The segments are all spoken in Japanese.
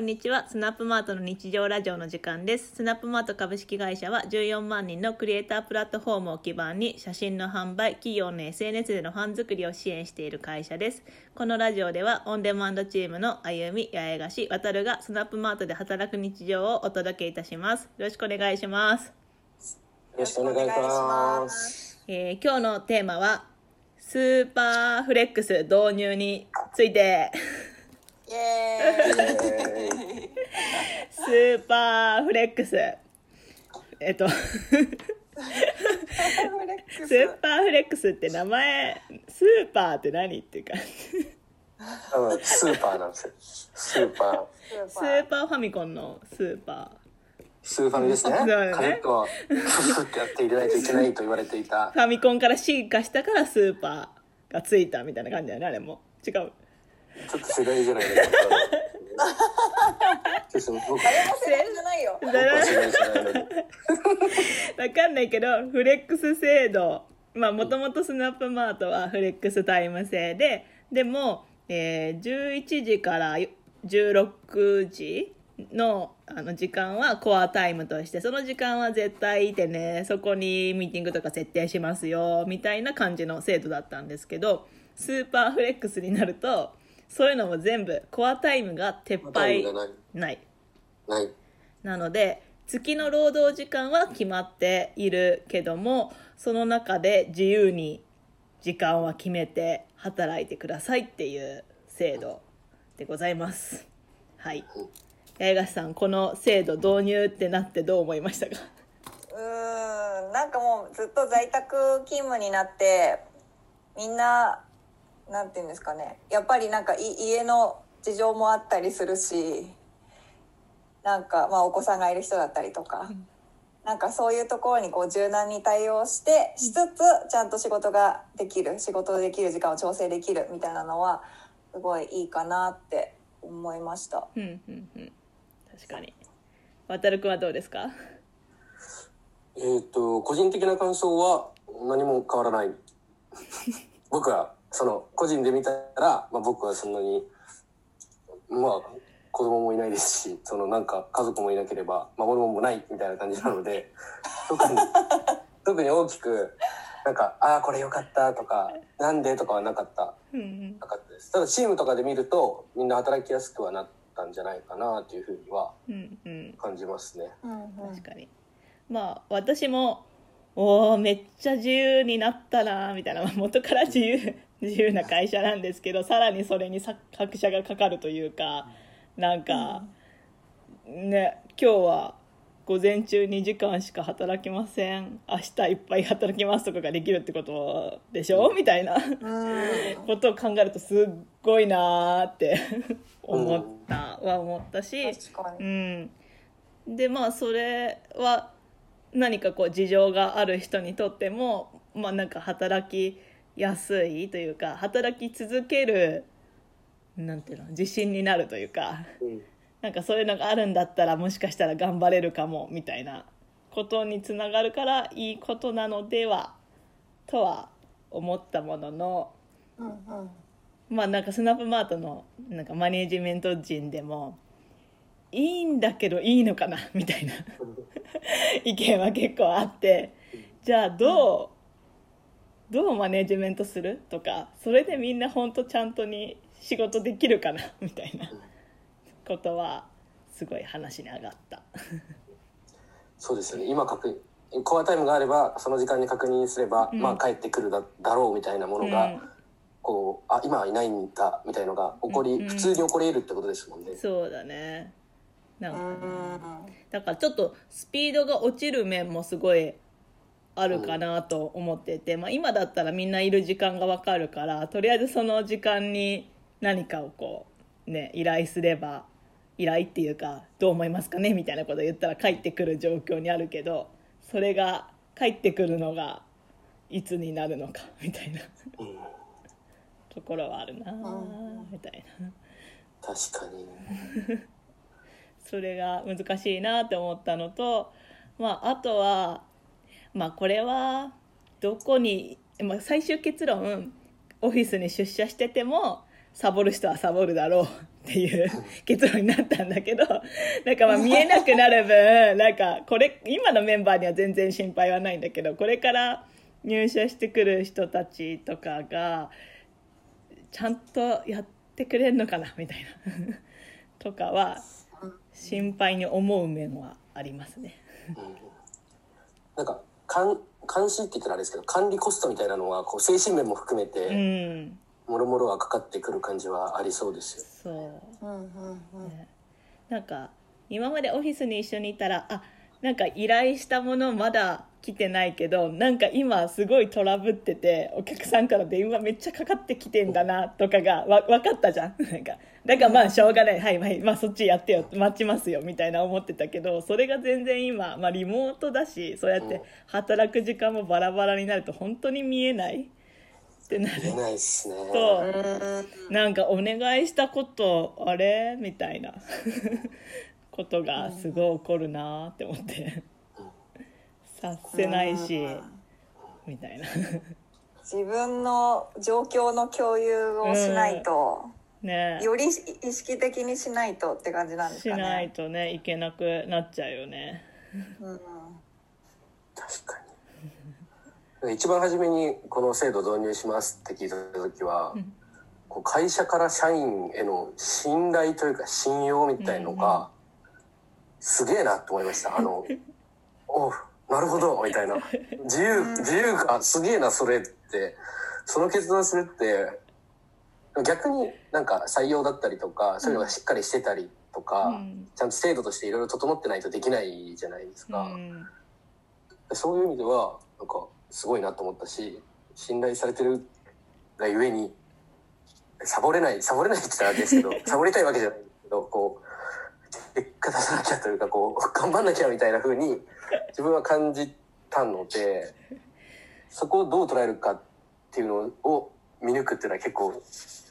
んにちは。スナップマートの日常ラジオの時間です。スナップマート株式会社は14万人のクリエイタープラットフォームを基盤に写真の販売、企業の SNS でのファン作りを支援している会社です。このラジオではオンデマンドチームのあゆみ、八重樫、渡るがスナップマートで働く日常をお届けいたします。よろしくお願いします。よろしくお願いします。えー今日のテーマはスーパーフレックス導入についてイエーイえースーパーフレックスえっとスーパーフレックスって名前スーパーって何っていうかスーパーなんですよ。スーパー。スーパーファミコンのスーパスーファミですね。ねカネットはフフってやって入れないといけないと言われていたー。ファミコンから進化したからスーパーがついたみたいな感じだよねあれも違うちょっと世代じゃないですか。誰も世代じゃないよ僕は世代じゃない。わかんないけどフレックス制度まあもともとスナップマートはフレックスタイム制ででも、えー11時から16時のあの時間はコアタイムとしてその時間は絶対いてねそこにミーティングとか設定しますよみたいな感じの制度だったんですけどスーパーフレックスになるとそういうのも全部コアタイムが撤廃ない。ないない。なので月の労働時間は決まっているけどもその中で自由に時間は決めて働いてくださいっていう制度でございますはい八重樫さんこの制度導入ってなってどう思いましたか？うーんなんかもうずっと在宅勤務になってみんななんていうんですかね。やっぱりなんかい家の事情もあったりするしなんかまあお子さんがいる人だったりとか、なんかそういうところにこう柔軟に対応してしつつちゃんと仕事ができる仕事できる時間を調整できるみたいなのはすごいいいかなって思いました。うんうんうん。確かに。渡るくんはどうですか？えっと、個人的な感想は何も変わらない。僕は、その、個人で見たら、まあ僕はそんなに、まあ、子供もいないですし、そのなんか家族もいなければ、守るもんもないみたいな感じなので、特に、特に大きく、なんか、ああ、これ良かったとか、なんでとかはなかった、うんうん。なかったです。ただチームとかで見ると、みんな働きやすくはなったんじゃないかなというふうにはうんうん。感じますね。確かに。まあ私もおーめっちゃ自由になったなみたいな。ま あ元から自由自由な会社なんですけどさらにそれにさ拍車がかかるというかなんか、ね今日は午前中2時間しか働きません。明日いっぱい働きますとかができるってことでしょ？みたいな。うん。ことを考えるとすっごいなーって思ったは思ったし、うん、でまあそれは何かこう事情がある人にとっても、まあ、なんか働きやすいというか働き続けるなんていうの自信になるというかうん。なんかそういうのがあるんだったらもしかしたら頑張れるかもみたいなことにつながるからいいことなのではとは思ったもののうんうん。まあなんかスナップマートのなんかマネージメント陣でもいいんだけどいいのかなみたいな 意見は結構あってじゃあどうどうマネージメントする？とかそれでみんな本当ちゃんとに仕事できるかな？みたいなことはすごい話に上がった。そうですよね。今確認、コアタイムがあれば、その時間に確認すれば、うん。まあ帰ってくるだだろうみたいなものが、うん。こう、あ、今はいないんだ、みたいのが起こり、うん普通に起こり得るってことですもんね。そうだね。なんかうん。だからちょっとスピードが落ちる面もすごいあるかなと思ってて、まあ、今だったらみんないる時間が分かるからとりあえずその時間に何かをこうね依頼すれば依頼っていうかどう思いますかねみたいなこと言ったら帰ってくる状況にあるけどそれが帰ってくるのがいつになるのかみたいなうん、ところはあるなうんみたいな。確かに。それが難しいなって思ったのと、まあ、あとは、まあ、これはどこに、まあ、最終結論オフィスに出社しててもサボる人はサボるだろうっっていう 結論になったんだけどなんかまあ見えなくなる分なんかこれ今のメンバーには全然心配はないんだけどこれから入社してくる人たちとかがちゃんとやってくれるのかなみたいな。とかは心配に思う面はありますね。なんか監監視って言ったらあれですけど管理コストみたいなのはこう精神面も含めうてん。もろもろはかかってくる感じはありそうですよ。そう。うんうんうん。ね。なんか今までオフィスに一緒にいたらあなんか依頼したものまだ来てないけどなんか今すごいトラブっててお客さんから電話めっちゃかかってきてんだなとかがわ分かったじゃん。なんかだからまあしょうがない。はいはいまあそっちやってよ待ちますよみたいな思ってたけどそれが全然今、まあ、リモートだしそうやって働く時間もバラバラになると本当に見えない。ってなる。見えないっすね。と。うん。なんかお願いしたことあれ？みたいなことがすごい起こるなって思って。察せないしみたいな。自分の状況の共有をしないと、ね。より意識的にしないとって感じなんですかね。しないとねいけなくなっちゃうよね。うん。確かに。一番初めにこの制度導入しますって聞いた時は、うん。こう会社から社員への信頼というか信用みたいのが、すげえなって思いました。あの、おうなるほどみたいな。自由、自由か、すげえな、それって。その決断するって、逆になんか採用だったりとか、そういうのがしっかりしてたりとか、うんちゃんと制度としていろいろ整ってないとできないじゃないですうか。んそういう意味では、なんか、すごいなと思ったし、信頼されてるがゆえに、サボれない、サボれないって言ったらあれですけど、サボりたいわけじゃないけど、こう、結果出さなきゃというか、こう、頑張んなきゃみたいな風に、自分は感じたので、そこをどう捉えるかっていうのを見抜くっていうのは結構、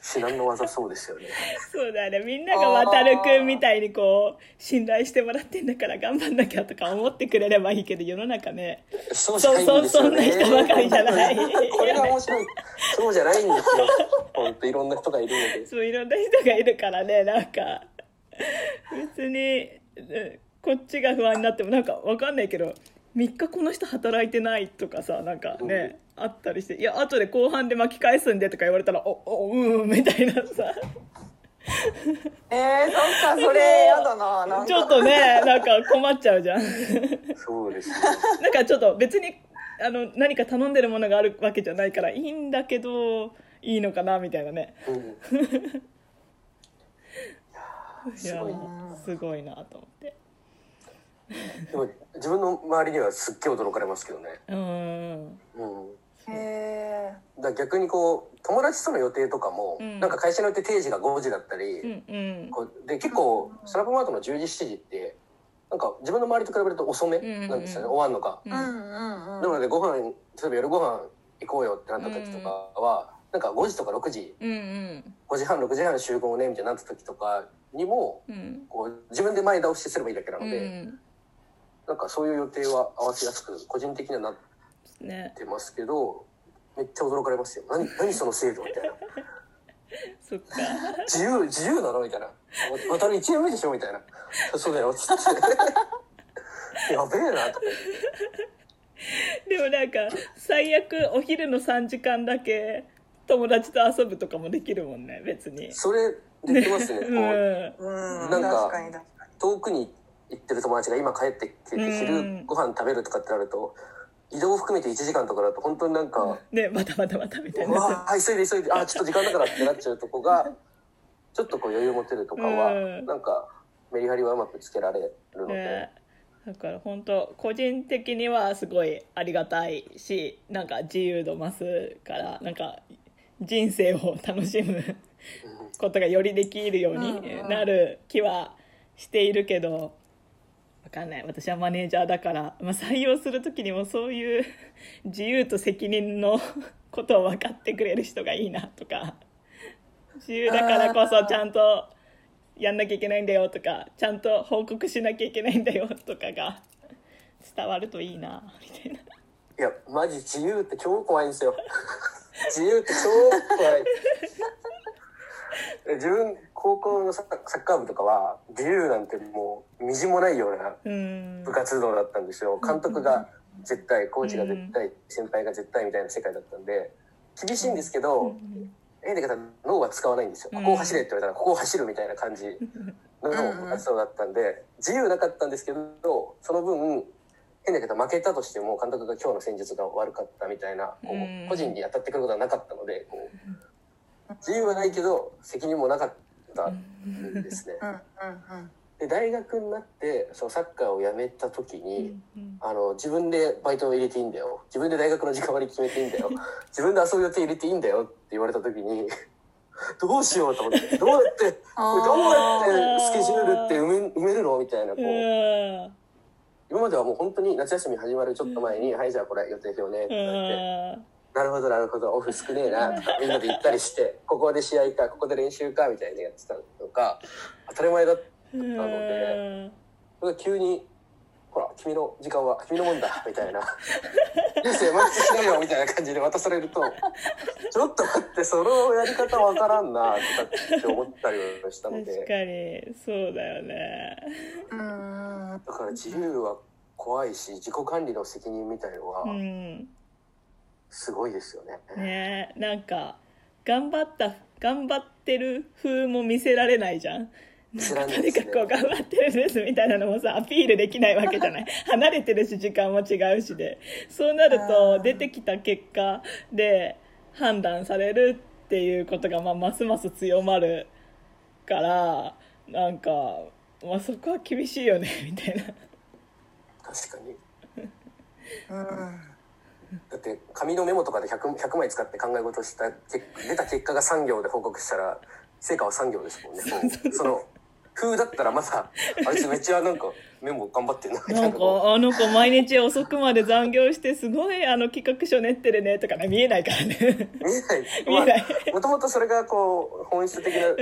至難の技そうですよね。そうだねみんなが渡るくんみたいにこう信頼してもらってんだから頑張んなきゃとか思ってくれればいいけど世の中ねそうじゃないんですよね。そうそうそんな人ばかりじゃないこれが面白い。そうじゃないんですよ。本当いろんな人がいるので。そういろんな人がいるからねなんか 別にうんこっちが不安になってもなんかわかんないけど3日この人働いてないとかさなんかね、あったりして「いや後で後半で巻き返すんで」とか言われたら「おおうん」みたいなさ。えー、そっか、それやだな。なちょっとねなんか困っちゃうじゃん。そうですね。なんかちょっと別にあの何か頼んでるものがあるわけじゃないからいいんだけどいいのかなみたいなね。うんい やすごいすごいなと思ってでも自分の周りにはすっげえ驚かれますけどね。うんうん。へだから逆にこう友達との予定とかも、うんなんか会社によって定時が5時だったり、うんうんこうで結構スナップマートの10時7時ってなんか自分の周りと比べると遅めんうんうんなんですよね、終わんのが。うんーうんうんうん。なのでご飯例えば夜ご飯行こうよってなった時とかは、なんか5時とか6時。うんうん。5時半6時半集合ねみたいになった時とかにもうん。こう自分で前倒しすればいいだけなうので、ん。なんかそういう予定は合わせやすく個人的にはなっねてますけどめっちゃ驚かれますよ。何何その制度みたいな。そっか。自由自由なのみたいな。また1年目でしょみたいな。そうだよつって。やべえなとかでもなんか最悪お昼の3時間だけ友達と遊ぶとかもできるもんね別に。それできますね。こ ううん。うん、なんか。遠くに行ってる友達が今帰ってきて昼ご飯食べるとかってなると移動含めて1時間とかだと本当になんかねまたまたまたみたいうなわあ急いで急いであちょっと時間だからってなっちゃうとこが ちょっとこう余裕持てるとかはうん。なんかメリハリはうまくつけられるので。ね。だから本当個人的にはすごいありがたいしなんか自由度増すからなんか人生を楽しむことがよりできるようになる気はしているけどわかんない。私はマネージャーだから、まあ、採用する時にもそういう 自由と責任のことを分かってくれる人がいいなとか自由だからこそちゃんとやんなきゃいけないんだよとかちゃんと報告しなきゃいけないんだよとかが伝わるといいなみたいな。いやマジ自由って超怖いんですよ自由って超怖い。自分高校のサッカー部とかは自由なんてもうみじんもないようなうん。部活動だったんですよ。監督が絶対コーチが絶対先輩が絶対みたいな世界だったんで厳しいんですけど変な言い方脳は使わないんですよ。ここを走れって言われたらここを走るみたいな感じの部活動だったんで自由なかったんですけどその分変な言い方負けたとしても監督が今日の戦術が悪かったみたいなこう個人に当たってくることはなかったのでこう自由はないけど責任もなかったんですね。で大学になってそのサッカーをやめた時に、うん。あの自分でバイトを入れていいんだよ。自分で大学の時間割決めていいんだよ。自分で遊ぶ予定入れていいんだよって言われた時に どうしようと思ってどうやって どうやってスケジュールって埋め埋めるのみたいなこう。うん今まではもう本当に夏休み始まるちょっと前に「はいじゃあこれ予定表ね」って言われて「なるほどなるほど。オフ少ねえな」とかみんなで行ったりして「ここで試合かここで練習か」みたいなやってたのが当たり前だったうん。のでそれが急に「ほら君の時間は君のもんだ」みたいな「流星満喫しないよ」みたいな感じで渡されると「ちょっと待ってそのやり方わからんな」とかって思ったりはしたの確でかにそうだよね。うん。だから自由は怖いし自己管理の責任みたいのはうん。すごいですよね。ねなんか頑張った頑張ってる風も見せられないじゃんないですねにかくこう頑張ってるんですみたいなのもさアピールできないわけじゃない。離れてるし時間も違うしで。そうなるあとー。出てきた結果で判断されるっていうことがまあますます強まるからなんか、まあ、そこは厳しいよねみたいな。確かに。うん。だって紙のメモとかで 100, 100枚使って考え事した結出た結果が3行で報告したら成果は3行ですもんね。その風だったらまだあいつめっちゃなんかメモ頑張ってんなみたな。いんかあの子毎日遅くまで残業してすごいあの企画書練ってるねとかね見えないからね。う見えない。見えない。まあもともとそれがこう本質的なと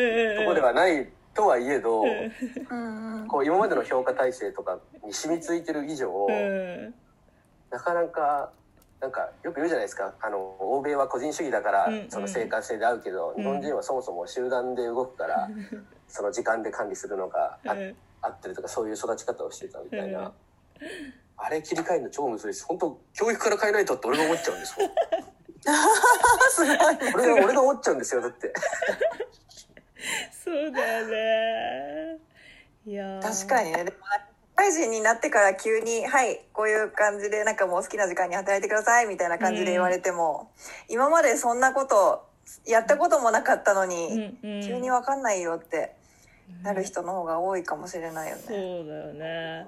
こではないとはいえどうん。こう今までの評価体制とかに染みついてる以上うん。なかなかなんかよく言うじゃないですか。あの欧米は個人主義だからうんうん。その生活性で合うけど、うん。日本人はそもそも集団で動くから、その時間で管理するのがあ,、うん。合ってるとかそういう育ち方をしてたみたいな、うん。あれ切り替えるの超むずいです。本当教育から変えないとって俺が思っちゃうんですもん。すごい。俺が俺が思っちゃうんですよだって。そうだよね。いやー。確かにね。でも社会人になってから急に「はいこういう感じでなんかもう好きな時間に働いてください」みたいな感じで言われても、今までそんなことやったこともなかったのに、うんうん。急に分かんないよってなる人の方が多いかもしれないよそうね。だよね。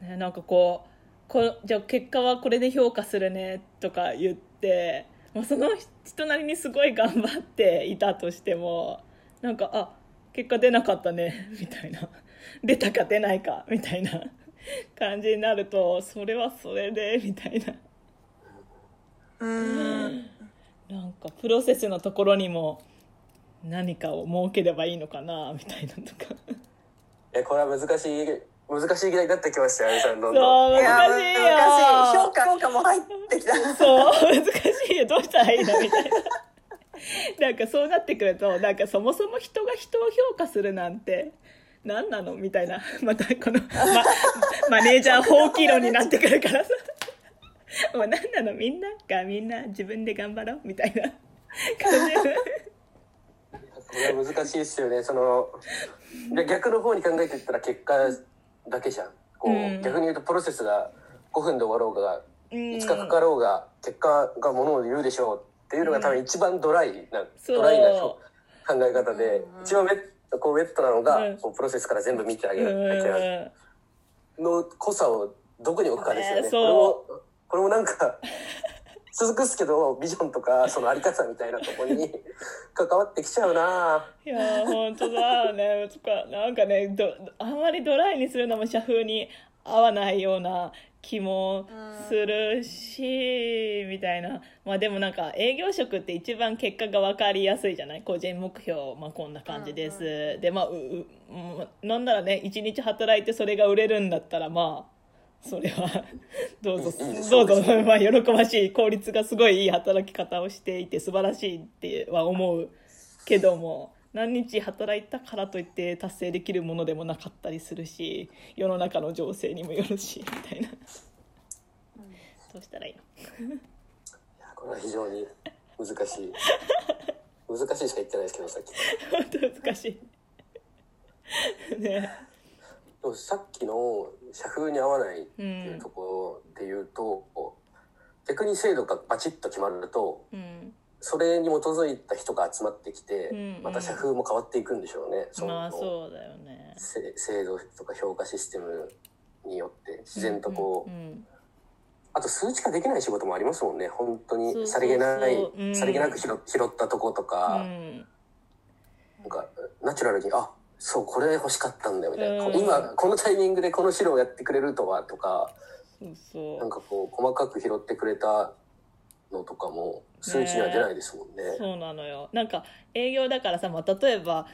ねなんかこうこじゃあ結果はこれで評価するねとか言ってもうその人なりにすごい頑張っていたとしてもなんかあ結果出なかったねみたいな出たか出ないかみたいな感じになるとそれはそれでみたいな。うん。なんかプロセスのところにも何かを設ければいいのかなみたいなとか。えこれは難しい難しい議題になってきましたよあみさんどんそどん。ういや難しいよ。難しい。評価評価も入ってきた。そう難しいよ。どうしたらいいの？みたいな。なんかそうなってくるとなんかそもそも人が人を評価するなんて何なの？みたいな。またこの、ま、マネージャー放棄論になってくるから。さ もう何なの？みんながみんな自分で頑張ろう？みたいな。感じこれは難しいですよね。そので逆の方に考えていったら結果だけじゃん。こう、うん。逆に言うとプロセスが5分で終わろうがうん。5日かかろうが結果がものを言うでしょうっていうのが多分一番ドライな、そう。ドライな考え方で、うん。一番ウェッこうウェットなのが、うん。こうプロセスから全部見てあげうる。だけんの濃さをどこに置くかですよね。ねこれもそこれもなんか 続くっすけどビジョンとかそのあり方みたいなところに 関わってきちゃうないやー本当だよね。つかなんかねどあんまりドライにするのも社風に合わないような気もするし、みたいな。まあでもなんか営業職って一番結果が分かりやすいじゃない？個人目標、まあ、こんな感じです、でまあうううんなんならね一日働いてそれが売れるんだったらまあそれはどうぞどうぞ、まあ、喜ばしい。効率がすごいいい働き方をしていて素晴らしいっては思うけども何日働いたからといって達成できるものでもなかったりするし世の中の情勢にもよるしみたいな。どうしたらいいの？いやこれは非常に難しい。難しいしか言ってないですけどさっき。本当難しい。ね。でもさっきの社風に合わないっていうところで言うと、逆に制度がバチッと決まるとうんそれに基づいた人が集まってきて、うんうん。また社風も変わっていくんでしょうね。そのまあそうだよね。せ制度とか評価システムによって自然とこう、うんうんあと数値化できない仕事もありますもんね。本当にさりげないうん。さりげなく拾拾ったとことか、うん。なんかナチュラルにあそうこれ欲しかったんだよみたいな、うん。今このタイミングでこの白をやってくれるとはとかそうそう。なんかこう細かく拾ってくれたのとかも数値には出ないですもんね。そうなのよ。なんか営業だからさ、まあ、例えば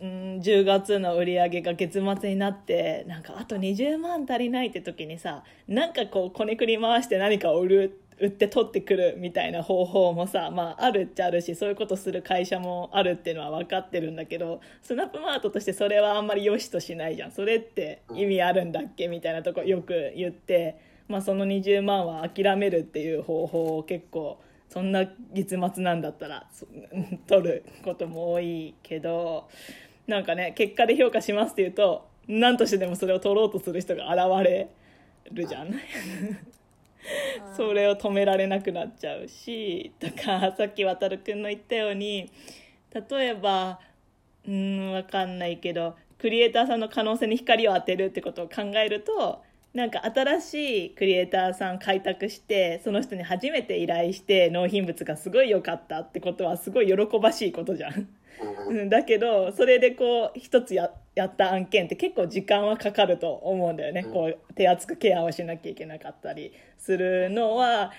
うん10月の売り上げが月末になってなんかあと20万足りないって時にさなんかこうこねくり回して何かを売る売って取ってくるみたいな方法もさ、まあ、あるっちゃあるしそういうことする会社もあるっていうのは分かってるんだけどスナップマートとしてそれはあんまり良しとしないじゃん。それって意味あるんだっけ？みたいなとこよく言って、まあ、その20万は諦めるっていう方法を結構そんな月末なんだったらそ 取ることも多いけどなんかね結果で評価しますって言うと何としてでもそれを取ろうとする人が現れるじゃん。それを止められなくなっちゃうしとかさっき渡くんの言ったように例えばうんわかんないけどクリエイターさんの可能性に光を当てるってことを考えるとなんか新しいクリエイターさん開拓してその人に初めて依頼して納品物がすごい良かったってことはすごい喜ばしいことじゃん。だけどそれでこう一つややった案件って結構時間はかかると思うんだよね、うん。こう手厚くケアをしなきゃいけなかったりするのは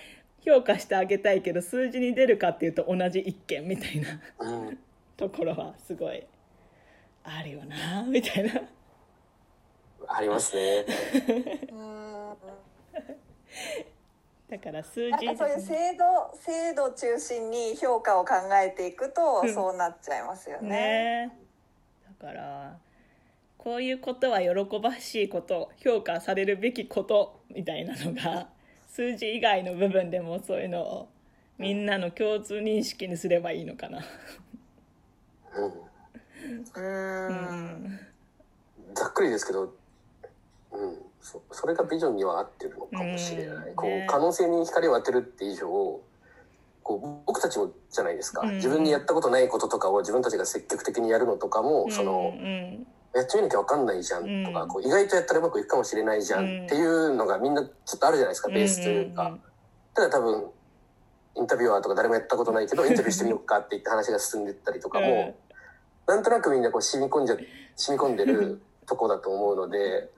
評価してあげたいけど数字に出るかっていうと同じ一件みたいな。うん。ところはすごいあるよなみたいなありますね。う んだから数字なんかそういう制度制度中心に評価を考えていくとうんそうなっちゃいますよね。ねだからこういうことは喜ばしいこと評価されるべきことみたいなのが 数字以外の部分でもそういうのをみんなの共通認識にすればいいのかな。うんうんうんざっくりですけど、うん、そそれがビジョンには合ってるのかもしれない、こう可能性に光を当てるって以上こう僕たちもじゃないですか、うん。自分にやったことないこととかを自分たちが積極的にやるのとかも、そのうん。やってみなきゃ分かんないじゃんとか、うん。こう意外とやったらうまくいくかもしれないじゃんっていうのがみんなちょっとあるじゃないですか、ベースというか。ただ多分インタビュアーとか誰もやったことないけどインタビューしてみようかって言って話が進んでったりとかも、うん。なんとなくみんなこう染み込んじゃ染み込んでるとこだと思うので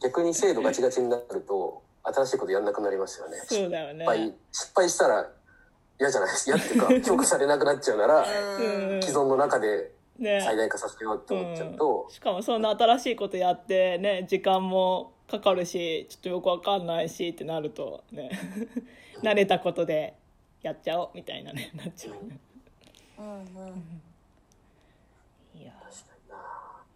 逆に精度ガチガチになると新しいことやんなくなりますよね。そうだよね。失敗失敗したら嫌じゃないですか。嫌っていうか評価されなくなっちゃうならうん。既存の中でね。最大化させようって思っちゃうと。うん、しかもそんな新しいことやってね時間もかかるしちょっとよくわかんないしってなるとね。慣れたことでやっちゃおうみたいなね なっちゃうね。うんうん。いや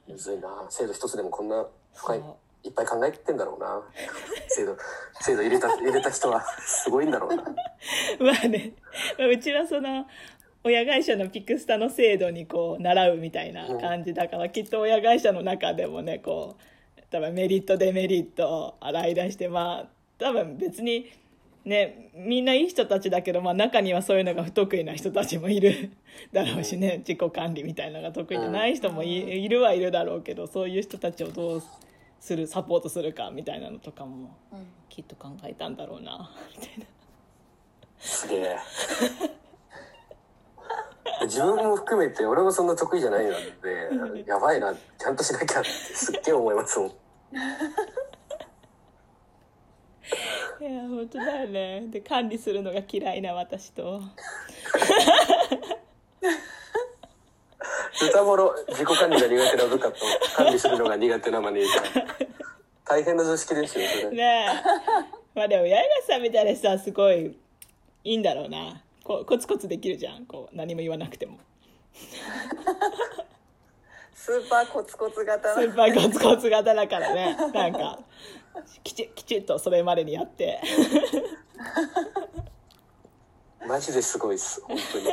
むずいな。制度一つでもこんな深いいっぱい考えてんだろうな。制度制度入れた入れた人は。すごいんだろうな。まあね。まあうちはその親会社のピクスタの制度にこう習うみたいな感じだから、きっと親会社の中でもねこう多分メリットデメリットを洗い出してまあ多分別にねみんないい人たちだけど、まあ、中にはそういうのが不得意な人たちもいる だろうしね。自己管理みたいなのが得意じゃない人もい,、いるはいるだろうけどそういう人たちをどうするサポートするかみたいなのとかもうんきっと考えたんだろうなみたいな。すげえ。自分も含めて俺もそんな得意じゃないのでやばいなちゃんとしなきゃってすっげえ思いますもん。いや本当だよねで管理するのが嫌いな私と 歌頃自己管理が苦手な部下と管理するのが苦手なマネージャー。大変な図式ですよそれ。ねえ。まあでも八重樫さんみたいな人はすごいいいんだろうな。こうコツコツできるじゃん。こう何も言わなくても。スーパーコツコツ型。のスーパーコツコツ型だからね。なんかきちきちっとそれまでにやって。マジですごいっす本当に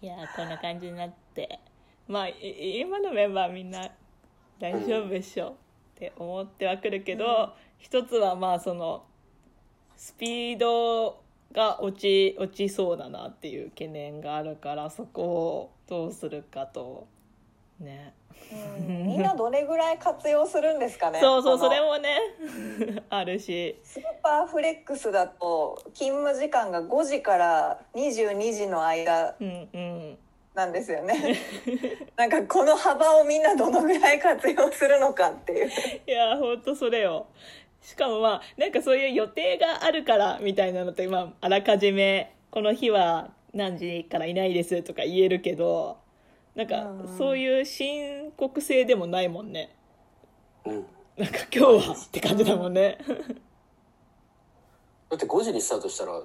いやこんな感じになって。まあ今のメンバーみんな大丈夫でしょって思ってはくるけど、一つはまあそのスピードが落ち落ちそうだなっていう懸念があるからそこをどうするかと。ね。うん。みんなどれぐらい活用するんですかね？そうそうそれもね。あるし。スーパーフレックスだと勤務時間が5時から22時の間うんうん。なんですよね。なんかこの幅をみんなどのぐらい活用するのかっていう。いやほんとそれよ。しかもまあなんかそういう予定があるからみたいなのってまああらかじめこの日は何時からいないですとか言えるけどなんかうん。そういう申告制でもないもんね。うん。なんか今日はって感じだもんね。だって5時にスタートしたら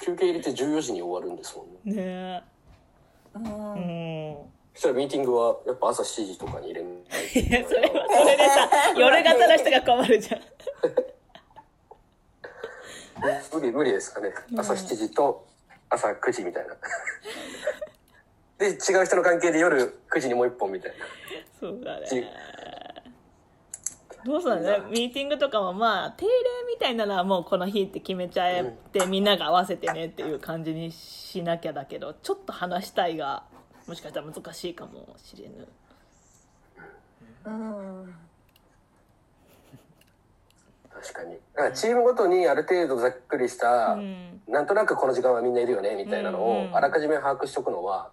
休憩入れて14時に終わるんですもんね。ねうん。えうん。そしたらミーティングはやっぱ朝7時とかに入れない。といやそれはそれでさ 夜型の人が困るじゃん。無理無理ですかね。朝7時と朝9時みたいなで違う人の関係で夜9時にもう一本みたいな。そうだね。じどうするのね。ミーティングとかもまあ定例みたいなのはもうこの日って決めちゃえて、みんなが合わせてねっていう感じにしなきゃだけどちょっと話したいがもしかしたら難しいかもしれぬ。うん。確かに。だからチームごとにある程度ざっくりした、うん。なんとなくこの時間はみんないるよねみたいなのうんうんをあらかじめ把握しとくのは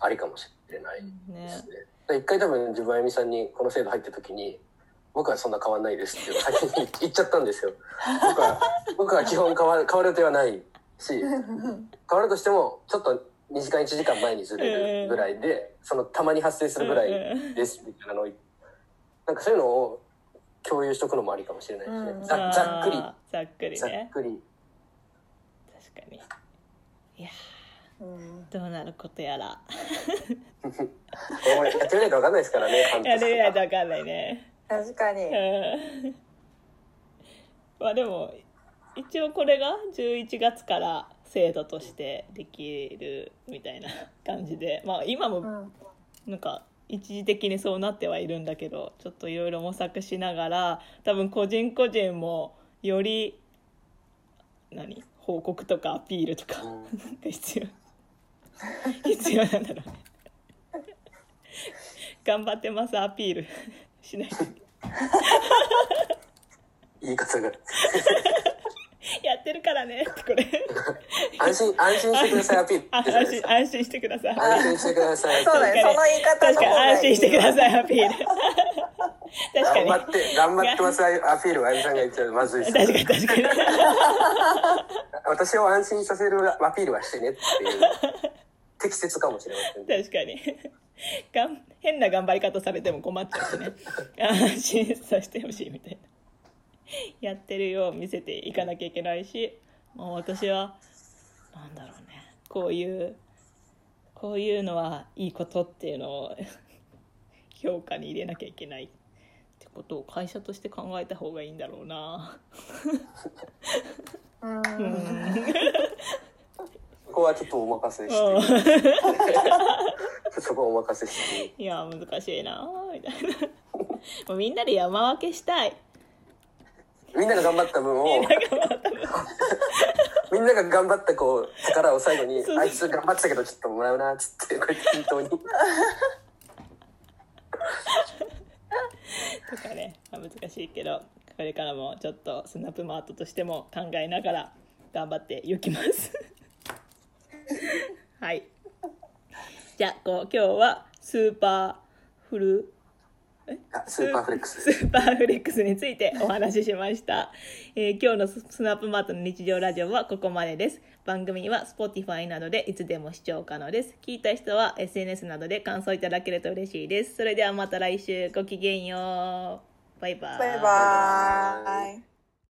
ありかもしれないねですね。で一回多分自分あゆみさんにこの制度入った時に僕はそんな変わんないですって先に言っちゃったんですよ。僕は僕は基本変わる変わる予定はないし変わるとしてもちょっと2時間1時間前にずれるぐらいで、そのたまに発生するぐらいですみたいなのをなんかそういうのを共有しとくのもありかもしれないですね。うん。ざざっくり。ざっくりざっねくり。確かに。いやどうなることやら。やってみないと分かんないですからね。半や年れないと分かんないね。確かに。うん。まあでも一応これが11月から制度としてできるみたいな感じで。まあ今もうん。なんか一時的にそうなってはいるんだけどちょっといろいろ模索しながら多分個人個人もより何報告とかアピールとかうん。が必要 必要なんだろうね。頑張ってますアピール。しないと。言い方が。やってるからね。ってこれ。安心、安心してくださいアピール。安心安心してください。安心してください。そうだねその言い方確かに。安心してくださいアピール。確かに。頑張って、頑張ってますアピールをあゆみさんが言っちゃうまずいです。確かに確かに。私を安心させるアピールはしてねっていう、適切かもしれません。確かに。がん変な頑張り方されても困っちゃうしね。安心させてほしいみたいな。やってるよう見せていかなきゃいけないしもう私はなんだろうね。こういうこういうのはいいことっていうのを 評価に入れなきゃいけない。ってことを会社として考えた方がいいんだろうな。うんそこはちょっとお任せして、そこはお任せして。いや難しいな。みたいな。もうみんなで山分けしたい。みんなが頑張った分を、みんなが頑張ったこう、力を最後に、あいつ頑張ってたけどちょっともらうな、つって、こうやって均等に。とかね、まあ、難しいけどこれからもちょっとスナップマートとしても考えながら頑張っていきます はい。じゃあこう今日はスーパーフルあスーパーフレックス。スーパーフレックスについてお話ししました、えー今日のススナップマートの日常ラジオはここまでです。番組は Spotify などでいつでも視聴可能です。聞いた人は SNS などで感想いただけると嬉しいです。それではまた来週。ごきげんよう。バイバイ。バイバーイ